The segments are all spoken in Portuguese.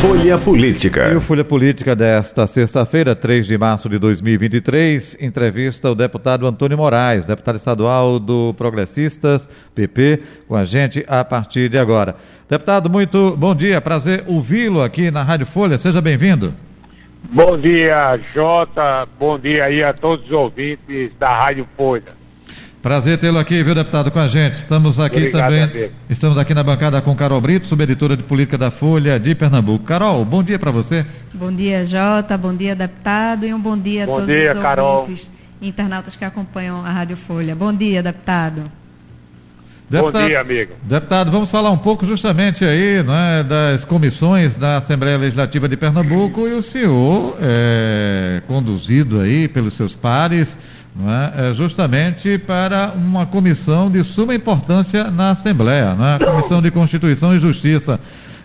Folha Política. E o Folha Política desta sexta-feira, 3 de março de 2023, entrevista o deputado Antônio Moraes, deputado estadual do Progressistas, PP, com a gente a partir de agora. Deputado, muito bom dia, prazer ouvi-lo aqui na Rádio Folha, seja bem-vindo. Bom dia, Jota, bom dia aí a todos os ouvintes da Rádio Folha. Prazer tê-lo aqui, viu, deputado, com a gente. Estamos aqui Obrigado, também. Amigo. Estamos aqui na bancada com Carol Brito, subeditora de política da Folha de Pernambuco. Carol, bom dia para você. Bom dia, Jota. Bom dia, deputado. E um bom dia bom a todos dia, os Carol. ouvintes internautas que acompanham a Rádio Folha. Bom dia, deputado. Deputado, Bom dia, amigo. Deputado, vamos falar um pouco justamente aí né, das comissões da Assembleia Legislativa de Pernambuco e o senhor, é, conduzido aí pelos seus pares, é? É justamente para uma comissão de suma importância na Assembleia, a Comissão de Constituição e Justiça.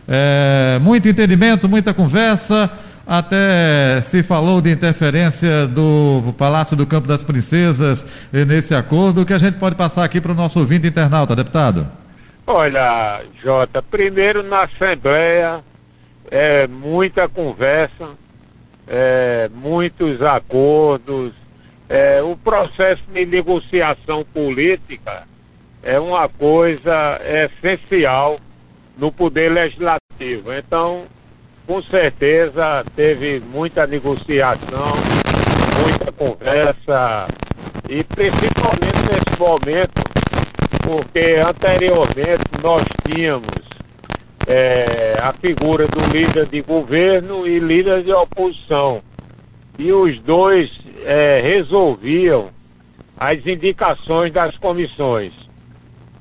É, muito entendimento, muita conversa, até se falou de interferência do Palácio do Campo das Princesas nesse acordo, que a gente pode passar aqui para o nosso ouvinte internauta, deputado. Olha, Jota, primeiro na Assembleia, é, muita conversa, é, muitos acordos, é, o processo de negociação política é uma coisa essencial no poder legislativo. Então, com certeza, teve muita negociação, muita conversa, e principalmente nesse momento, porque anteriormente nós tínhamos é, a figura do líder de governo e líder de oposição. E os dois é, resolviam as indicações das comissões.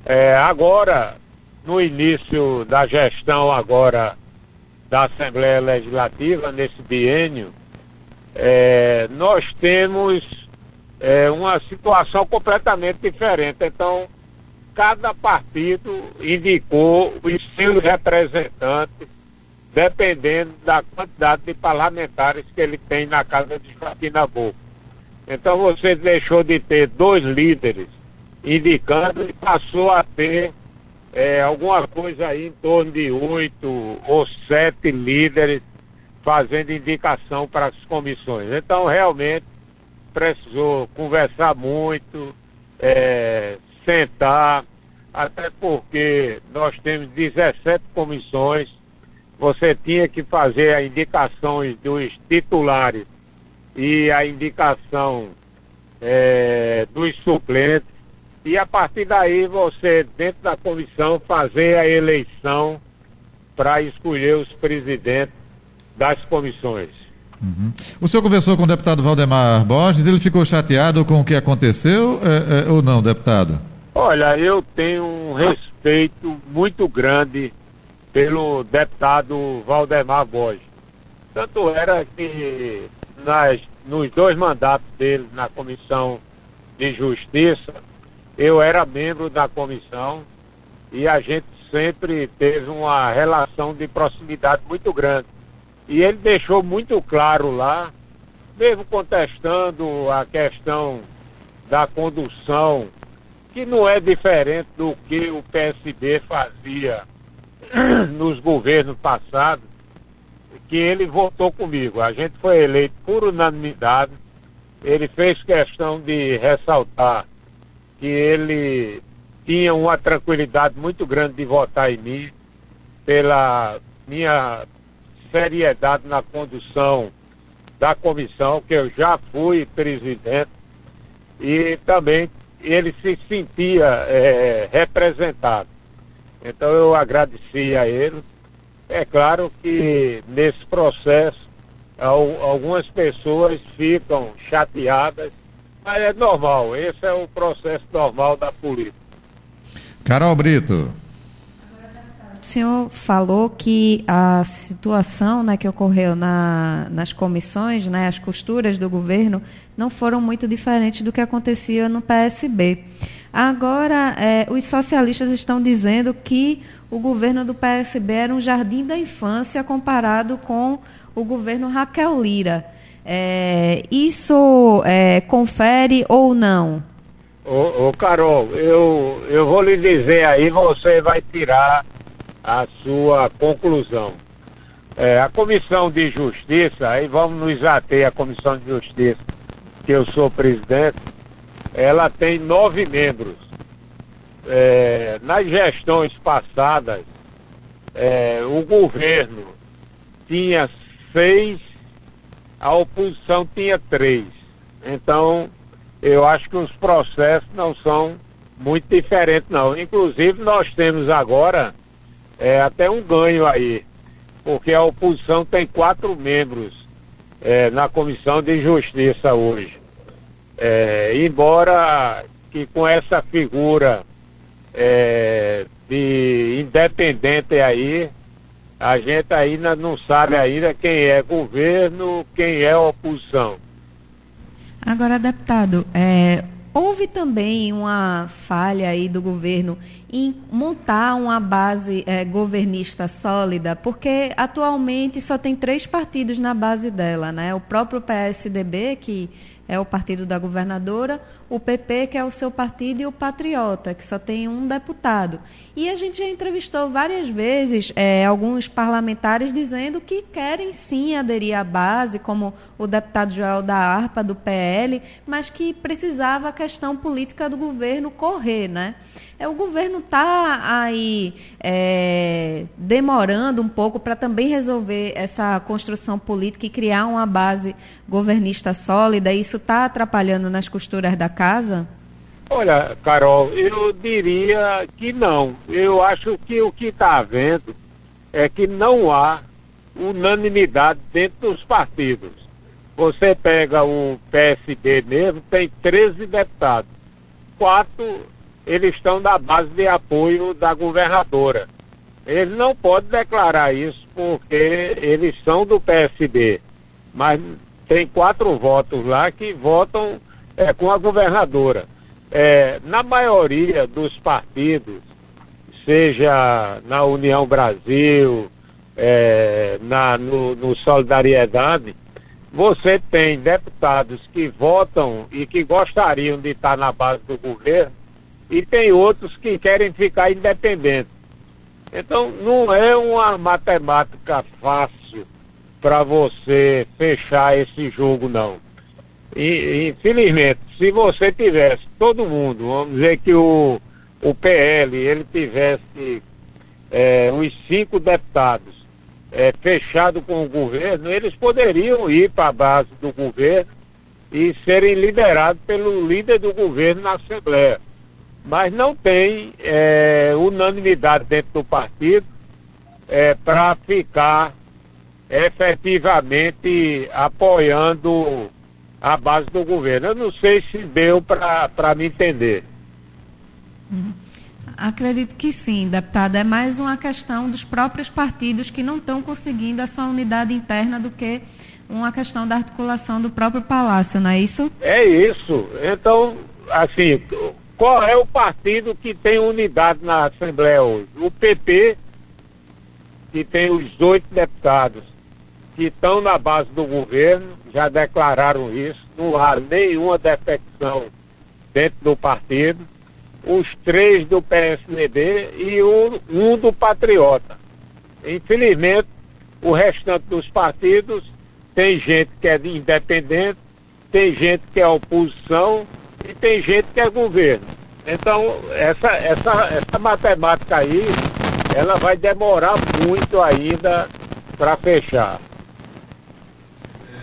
É, agora, no início da gestão agora da Assembleia Legislativa, nesse biênio, é, nós temos é, uma situação completamente diferente. Então, cada partido indicou os seus representantes dependendo da quantidade de parlamentares que ele tem na Casa de Joaquim Nabuco. Então você deixou de ter dois líderes indicando e passou a ter é, alguma coisa aí em torno de oito ou sete líderes fazendo indicação para as comissões. Então realmente precisou conversar muito, é, sentar, até porque nós temos 17 comissões você tinha que fazer a indicação dos titulares e a indicação é, dos suplentes. E a partir daí você, dentro da comissão, fazer a eleição para escolher os presidentes das comissões. Uhum. O senhor conversou com o deputado Valdemar Borges, ele ficou chateado com o que aconteceu é, é, ou não, deputado? Olha, eu tenho um respeito muito grande pelo deputado Valdemar Borges. Tanto era que nas, nos dois mandatos dele na Comissão de Justiça, eu era membro da comissão e a gente sempre teve uma relação de proximidade muito grande. E ele deixou muito claro lá, mesmo contestando a questão da condução, que não é diferente do que o PSB fazia nos governos passados que ele votou comigo. A gente foi eleito por unanimidade. Ele fez questão de ressaltar que ele tinha uma tranquilidade muito grande de votar em mim pela minha seriedade na condução da comissão, que eu já fui presidente, e também ele se sentia é, representado. Então eu agradeci a ele. É claro que nesse processo algumas pessoas ficam chateadas, mas é normal, esse é o processo normal da política. Carol Brito. O senhor falou que a situação né, que ocorreu na, nas comissões, né, as costuras do governo, não foram muito diferentes do que acontecia no PSB. Agora, é, os socialistas estão dizendo que o governo do PSB era um jardim da infância comparado com o governo Raquel Lira. É, isso é, confere ou não? Ô, ô, Carol, eu, eu vou lhe dizer aí, você vai tirar a sua conclusão. É, a Comissão de Justiça, aí vamos nos ater à Comissão de Justiça, que eu sou presidente, ela tem nove membros. É, nas gestões passadas, é, o governo tinha seis, a oposição tinha três. Então, eu acho que os processos não são muito diferentes, não. Inclusive, nós temos agora é, até um ganho aí, porque a oposição tem quatro membros é, na Comissão de Justiça hoje. É, embora que com essa figura é, de independente aí, a gente ainda não sabe ainda quem é governo, quem é oposição. Agora, deputado, é, houve também uma falha aí do governo em montar uma base é, governista sólida, porque atualmente só tem três partidos na base dela, né? O próprio PSDB, que é o partido da governadora, o PP, que é o seu partido, e o Patriota, que só tem um deputado. E a gente já entrevistou várias vezes é, alguns parlamentares dizendo que querem sim aderir à base, como o deputado Joel da Arpa, do PL, mas que precisava a questão política do governo correr, né? É, o governo está aí é, demorando um pouco para também resolver essa construção política e criar uma base governista sólida. Isso está atrapalhando nas costuras da casa? Olha, Carol, eu diria que não. Eu acho que o que está havendo é que não há unanimidade dentro dos partidos. Você pega o PSD mesmo, tem 13 deputados. Quatro eles estão na base de apoio da governadora. Ele não pode declarar isso porque eles são do PSD, mas tem quatro votos lá que votam é, com a governadora. É, na maioria dos partidos, seja na União Brasil, é, na, no, no Solidariedade, você tem deputados que votam e que gostariam de estar na base do governo e tem outros que querem ficar independentes. Então, não é uma matemática fácil para você fechar esse jogo, não. E, infelizmente, se você tivesse todo mundo, vamos dizer que o, o PL, ele tivesse é, uns cinco deputados é, fechado com o governo, eles poderiam ir para a base do governo e serem liderados pelo líder do governo na Assembleia mas não tem é, unanimidade dentro do partido é, para ficar efetivamente apoiando a base do governo. Eu não sei se deu para me entender. Uhum. Acredito que sim, deputada. É mais uma questão dos próprios partidos que não estão conseguindo a sua unidade interna do que uma questão da articulação do próprio Palácio, não é isso? É isso. Então, assim, qual é o partido que tem unidade na Assembleia hoje? O PP, que tem os oito deputados que estão na base do governo, já declararam isso, não há nenhuma defecção dentro do partido. Os três do PSDB e um, um do Patriota. Infelizmente, o restante dos partidos tem gente que é independente, tem gente que é oposição e tem gente que é governo. Então, essa, essa, essa matemática aí, ela vai demorar muito ainda para fechar.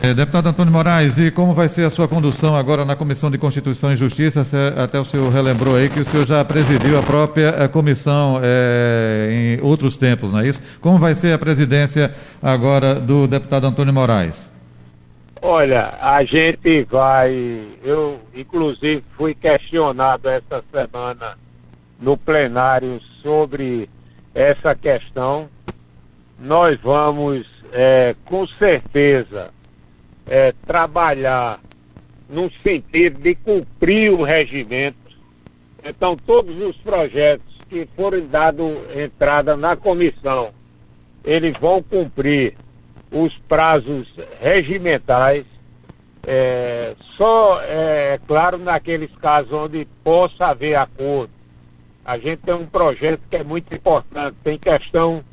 É, deputado Antônio Moraes, e como vai ser a sua condução agora na Comissão de Constituição e Justiça? Até o senhor relembrou aí que o senhor já presidiu a própria eh, comissão é, em outros tempos, não é isso? Como vai ser a presidência agora do deputado Antônio Moraes? Olha, a gente vai. Eu, inclusive, fui questionado essa semana no plenário sobre essa questão. Nós vamos, é, com certeza, é, trabalhar no sentido de cumprir o regimento, Então, todos os projetos que forem dados entrada na comissão, eles vão cumprir os prazos regimentais, é, só, é claro, naqueles casos onde possa haver acordo. A gente tem um projeto que é muito importante, tem questão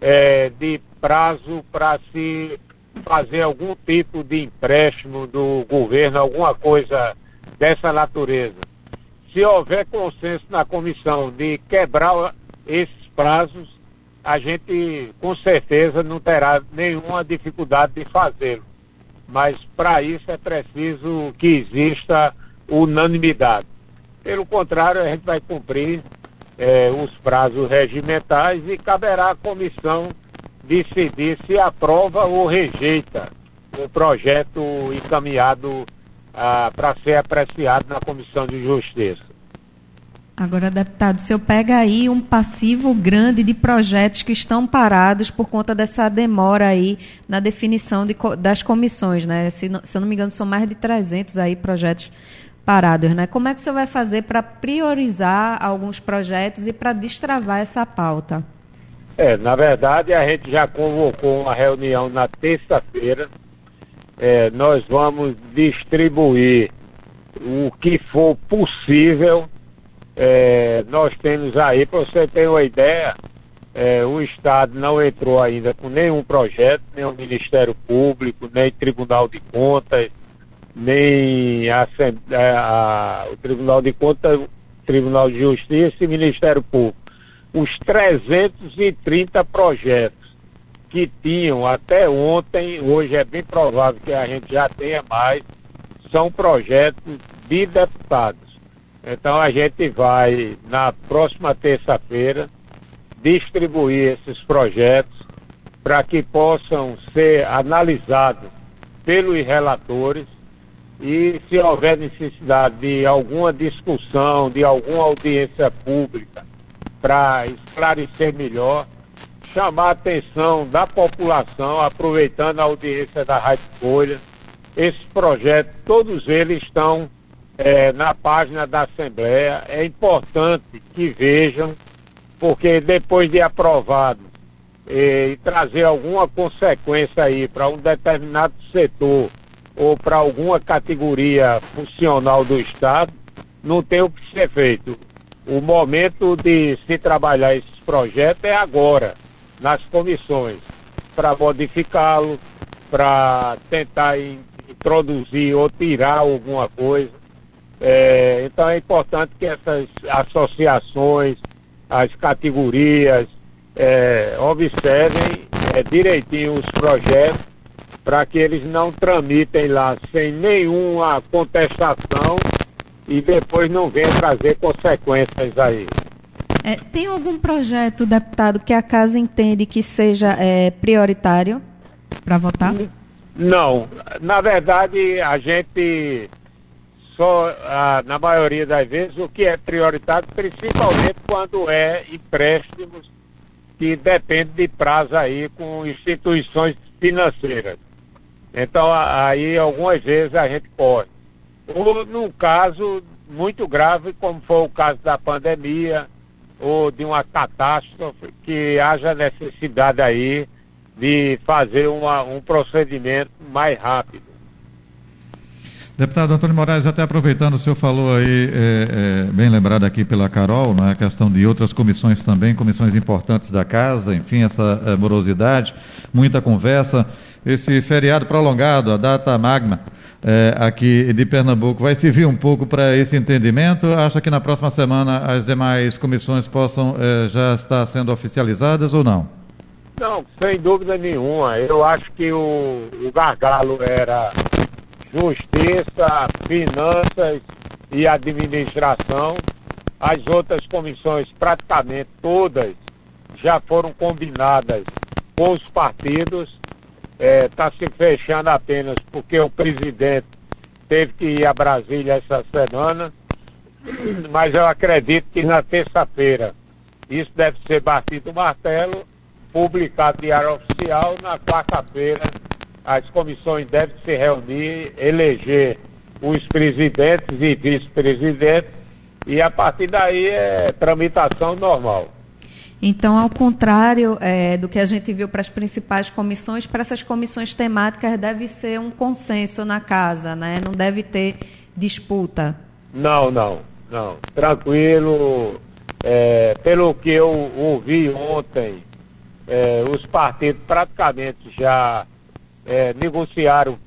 é, de prazo para se fazer algum tipo de empréstimo do governo, alguma coisa dessa natureza. Se houver consenso na comissão de quebrar esses prazos, a gente com certeza não terá nenhuma dificuldade de fazê-lo. Mas para isso é preciso que exista unanimidade. Pelo contrário, a gente vai cumprir eh, os prazos regimentais e caberá à comissão decidir se aprova ou rejeita o projeto encaminhado ah, para ser apreciado na Comissão de Justiça. Agora, deputado, o senhor pega aí um passivo grande de projetos que estão parados por conta dessa demora aí na definição de, das comissões, né? Se, se eu não me engano, são mais de 300 aí projetos parados, né? Como é que o senhor vai fazer para priorizar alguns projetos e para destravar essa pauta? É, na verdade, a gente já convocou uma reunião na terça-feira. É, nós vamos distribuir o que for possível. É, nós temos aí, para você ter uma ideia, é, o Estado não entrou ainda com nenhum projeto, nem o Ministério Público, nem Tribunal de Contas, nem a, a, a, o Tribunal de Contas, Tribunal de Justiça e Ministério Público os 330 projetos que tinham até ontem, hoje é bem provável que a gente já tenha mais, são projetos de deputados. Então a gente vai, na próxima terça-feira, distribuir esses projetos para que possam ser analisados pelos relatores. E se houver necessidade de alguma discussão, de alguma audiência pública, para esclarecer melhor, chamar a atenção da população, aproveitando a audiência da Rádio Folha. Esses projetos, todos eles estão é, na página da Assembleia. É importante que vejam, porque depois de aprovado e, e trazer alguma consequência aí para um determinado setor ou para alguma categoria funcional do Estado, não tem o que ser feito o momento de se trabalhar esses projetos é agora, nas comissões, para modificá-lo, para tentar introduzir ou tirar alguma coisa. É, então é importante que essas associações, as categorias, é, observem é, direitinho os projetos para que eles não tramitem lá sem nenhuma contestação e depois não venha trazer consequências aí. É, tem algum projeto, deputado, que a casa entende que seja é, prioritário para votar? Não. Na verdade, a gente só, na maioria das vezes, o que é prioritário, principalmente quando é empréstimos que depende de prazo aí com instituições financeiras. Então, aí algumas vezes a gente pode ou num caso muito grave, como foi o caso da pandemia, ou de uma catástrofe, que haja necessidade aí de fazer uma, um procedimento mais rápido. Deputado Antônio Moraes, até aproveitando, o senhor falou aí, é, é, bem lembrado aqui pela Carol, né, a questão de outras comissões também, comissões importantes da casa, enfim, essa é, morosidade, muita conversa, esse feriado prolongado, a data magna, é, aqui de Pernambuco vai servir um pouco para esse entendimento? Acha que na próxima semana as demais comissões possam é, já estar sendo oficializadas ou não? Não, sem dúvida nenhuma. Eu acho que o, o gargalo era justiça, finanças e administração. As outras comissões, praticamente todas, já foram combinadas com os partidos está é, se fechando apenas porque o presidente teve que ir a Brasília essa semana, mas eu acredito que na terça-feira isso deve ser batido o martelo, publicado diário oficial, na quarta-feira as comissões devem se reunir, eleger os presidentes e vice-presidentes E a partir daí é tramitação normal. Então, ao contrário é, do que a gente viu para as principais comissões, para essas comissões temáticas deve ser um consenso na casa, né? Não deve ter disputa. Não, não, não. Tranquilo. É, pelo que eu ouvi ontem, é, os partidos praticamente já é, negociaram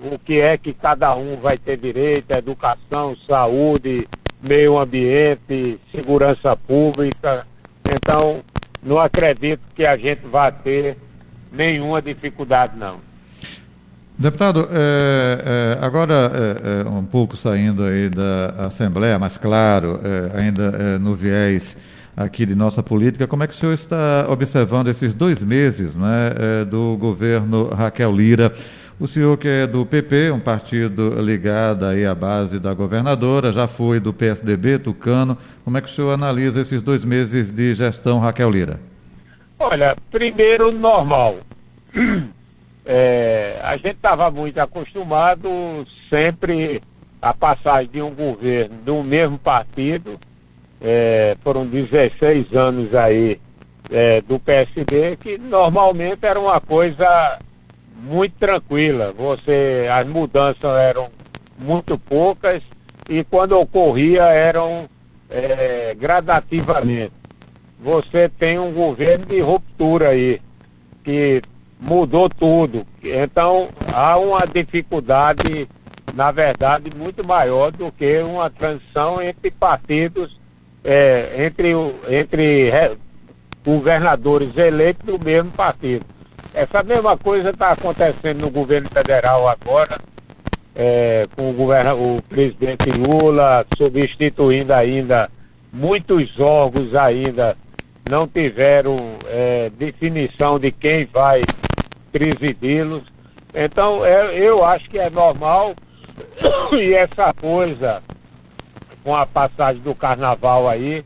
o que é que cada um vai ter direito, educação, saúde, meio ambiente, segurança pública. Então, não acredito que a gente vá ter nenhuma dificuldade, não. Deputado, é, é, agora é, é um pouco saindo aí da Assembleia, mas claro, é, ainda é, no viés aqui de nossa política, como é que o senhor está observando esses dois meses né, do governo Raquel Lira? O senhor que é do PP, um partido ligado aí à base da governadora, já foi do PSDB, Tucano. Como é que o senhor analisa esses dois meses de gestão Raquel Lira? Olha, primeiro normal. É, a gente estava muito acostumado sempre a passagem de um governo do mesmo partido. É, foram 16 anos aí é, do PSD, que normalmente era uma coisa muito tranquila. Você, as mudanças eram muito poucas e quando ocorria eram é, gradativamente. Você tem um governo de ruptura aí, que mudou tudo. Então há uma dificuldade, na verdade, muito maior do que uma transição entre partidos, é, entre, entre governadores eleitos do mesmo partido. Essa mesma coisa está acontecendo no governo federal agora, é, com o, governo, o presidente Lula substituindo ainda muitos órgãos ainda não tiveram é, definição de quem vai presidi-los. Então é, eu acho que é normal e essa coisa com a passagem do carnaval aí,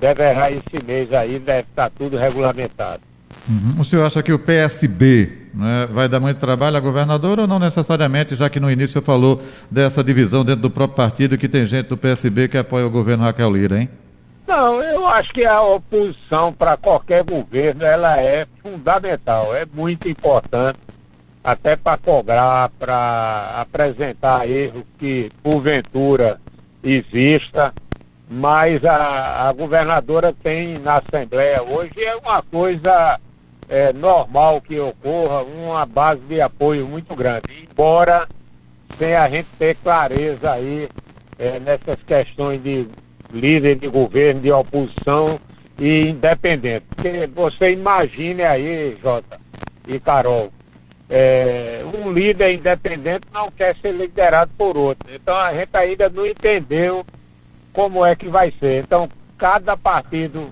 deverá esse mês aí, deve estar tudo regulamentado. Uhum. O senhor acha que o PSB né, vai dar muito trabalho à governadora ou não necessariamente, já que no início falou dessa divisão dentro do próprio partido que tem gente do PSB que apoia o governo Raquel Lira, hein? Não, eu acho que a oposição para qualquer governo ela é fundamental, é muito importante, até para cobrar, para apresentar erros que porventura exista, mas a, a governadora tem na Assembleia hoje é uma coisa é, normal que ocorra, uma base de apoio muito grande. Embora sem a gente ter clareza aí é, nessas questões de líder de governo, de oposição e independente. Porque você imagine aí, Jota e Carol, é, um líder independente não quer ser liderado por outro. Então a gente ainda não entendeu como é que vai ser. Então, cada partido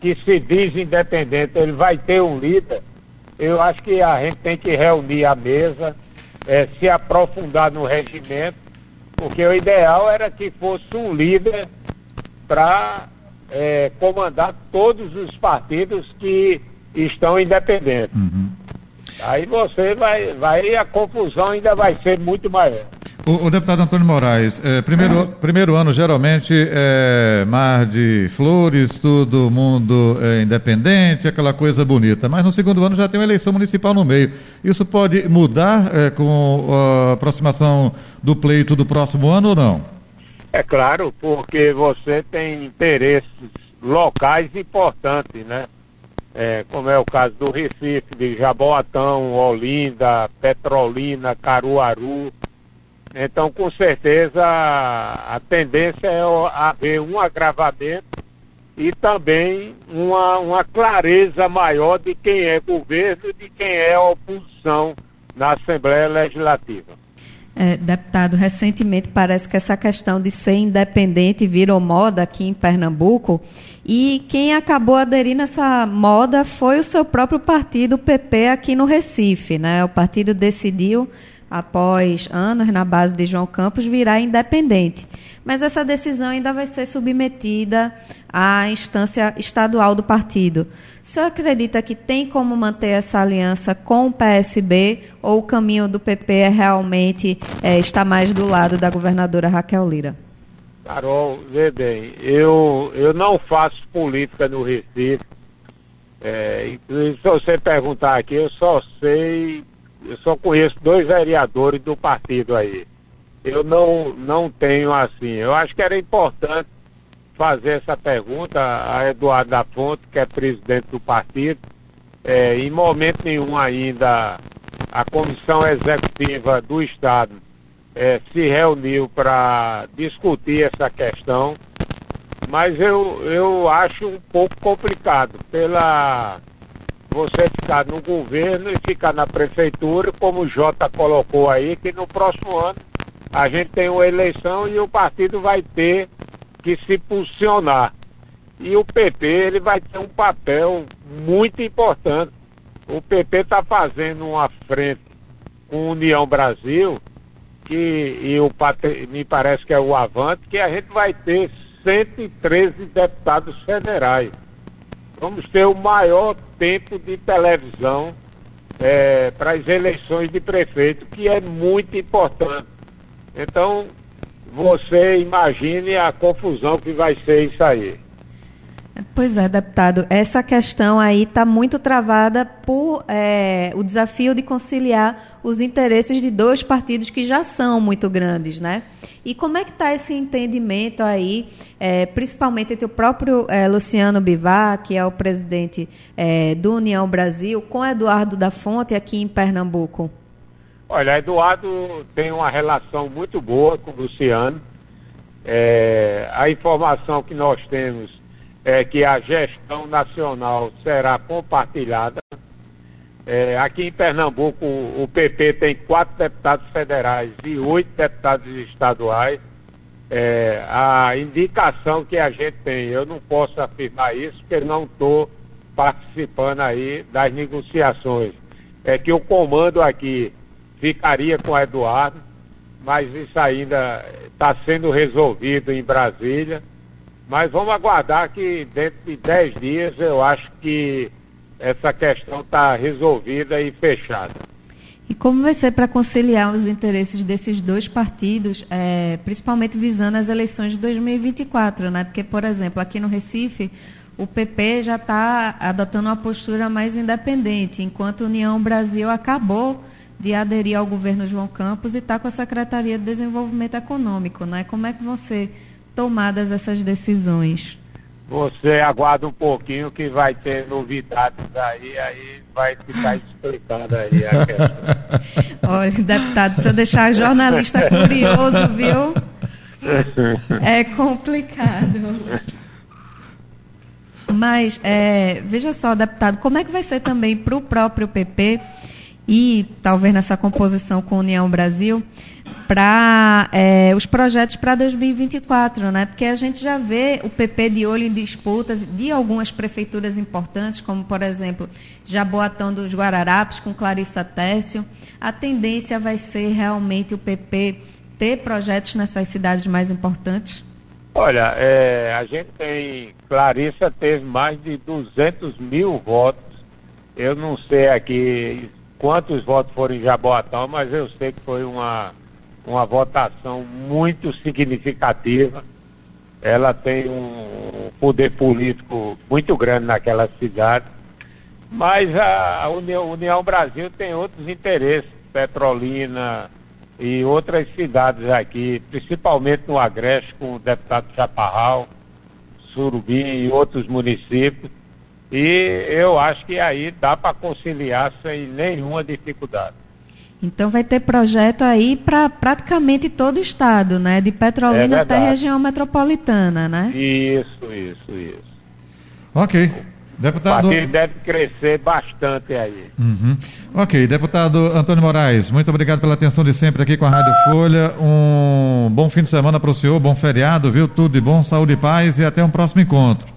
que se diz independente, ele vai ter um líder, eu acho que a gente tem que reunir a mesa, é, se aprofundar no regimento, porque o ideal era que fosse um líder para é, comandar todos os partidos que estão independentes. Uhum. Aí você vai, vai, a confusão ainda vai ser muito maior. O, o deputado Antônio Moraes, é, primeiro, primeiro ano geralmente é mar de flores, todo mundo é, independente, aquela coisa bonita, mas no segundo ano já tem uma eleição municipal no meio. Isso pode mudar é, com a aproximação do pleito do próximo ano ou não? É claro, porque você tem interesses locais importantes, né? É, como é o caso do Recife, de Jaboatão, Olinda, Petrolina, Caruaru. Então, com certeza, a tendência é haver um agravamento e também uma, uma clareza maior de quem é governo e de quem é oposição na Assembleia Legislativa. É, deputado, recentemente parece que essa questão de ser independente virou moda aqui em Pernambuco e quem acabou aderindo a essa moda foi o seu próprio partido, o PP, aqui no Recife. Né? O partido decidiu após anos na base de João Campos, virá independente. Mas essa decisão ainda vai ser submetida à instância estadual do partido. O senhor acredita que tem como manter essa aliança com o PSB ou o caminho do PP é realmente é, está mais do lado da governadora Raquel Lira? Carol, vê bem, eu, eu não faço política no Recife. É, se você perguntar aqui, eu só sei, eu só conheço dois vereadores do partido aí. Eu não, não tenho assim. Eu acho que era importante fazer essa pergunta a Eduardo da Fonte, que é presidente do partido. É, em momento nenhum ainda a comissão executiva do Estado é, se reuniu para discutir essa questão, mas eu, eu acho um pouco complicado pela você ficar no governo e ficar na prefeitura, como o Jota colocou aí, que no próximo ano a gente tem uma eleição e o partido vai ter que se posicionar. E o PP ele vai ter um papel muito importante. O PP está fazendo uma frente com União Brasil que e o me parece que é o Avante, que a gente vai ter 113 deputados federais. Vamos ter o maior tempo de televisão é, para as eleições de prefeito, que é muito importante. Então, você imagine a confusão que vai ser isso aí. Pois é, deputado. Essa questão aí está muito travada por é, o desafio de conciliar os interesses de dois partidos que já são muito grandes, né? E como é que está esse entendimento aí, é, principalmente entre o próprio é, Luciano Bivar, que é o presidente é, do União Brasil, com Eduardo da Fonte aqui em Pernambuco? Olha, Eduardo tem uma relação muito boa com o Luciano. É, a informação que nós temos é, que a gestão nacional será compartilhada. É, aqui em Pernambuco, o PP tem quatro deputados federais e oito deputados estaduais. É, a indicação que a gente tem, eu não posso afirmar isso, porque não estou participando aí das negociações. É que o comando aqui ficaria com Eduardo, mas isso ainda está sendo resolvido em Brasília. Mas vamos aguardar que dentro de 10 dias eu acho que essa questão está resolvida e fechada. E como vai ser para conciliar os interesses desses dois partidos, é, principalmente visando as eleições de 2024, né? Porque, por exemplo, aqui no Recife, o PP já está adotando uma postura mais independente, enquanto a União Brasil acabou de aderir ao governo João Campos e está com a Secretaria de Desenvolvimento Econômico, né? Como é que vão ser tomadas essas decisões? Você aguarda um pouquinho que vai ter novidades aí, aí vai ficar explicando aí a questão. Olha, deputado, se eu deixar jornalista curioso, viu? É complicado. Mas, é, veja só, deputado, como é que vai ser também para o próprio PP e talvez nessa composição com a União Brasil, para é, os projetos para 2024, né? Porque a gente já vê o PP de olho em disputas de algumas prefeituras importantes, como por exemplo Jaboatão dos Guararapes com Clarissa Técio. A tendência vai ser realmente o PP ter projetos nessas cidades mais importantes? Olha, é, a gente tem Clarissa teve mais de 200 mil votos. Eu não sei aqui quantos votos foram em Jaboatão, mas eu sei que foi uma uma votação muito significativa. Ela tem um poder político muito grande naquela cidade. Mas a União, União Brasil tem outros interesses, Petrolina e outras cidades aqui, principalmente no Agreste, com o deputado Chaparral, Surubim e outros municípios. E eu acho que aí dá para conciliar sem nenhuma dificuldade. Então vai ter projeto aí para praticamente todo o estado, né? De Petrolina é até a região metropolitana, né? Isso, isso, isso. Ok. Deputado... O deve crescer bastante aí. Uhum. Ok, deputado Antônio Moraes, muito obrigado pela atenção de sempre aqui com a Rádio Folha. Um bom fim de semana para o senhor, bom feriado, viu? Tudo de bom, saúde e paz e até um próximo encontro.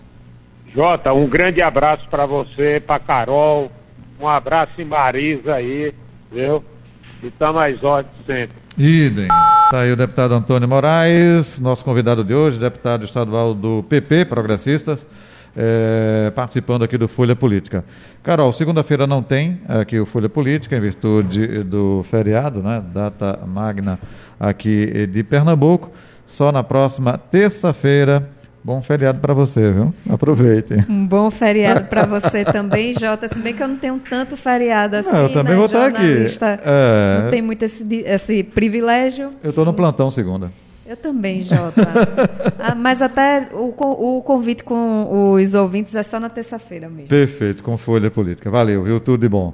Jota, um grande abraço para você, para Carol, um abraço em Marisa aí, viu? E está mais ótimo sempre. Idem. Está aí o deputado Antônio Moraes, nosso convidado de hoje, deputado estadual do PP, Progressistas, é, participando aqui do Folha Política. Carol, segunda-feira não tem aqui o Folha Política, em virtude do feriado, né, data magna aqui de Pernambuco. só na próxima terça-feira. Bom feriado para você, viu? Aproveite. Um bom feriado para você também, Jota. Se bem que eu não tenho tanto feriado assim. Não, eu também né? vou estar aqui. É... Não tem muito esse, esse privilégio. Eu estou no plantão segunda. Eu também, Jota. ah, mas até o, o convite com os ouvintes é só na terça-feira mesmo. Perfeito, com Folha Política. Valeu, viu? Tudo de bom.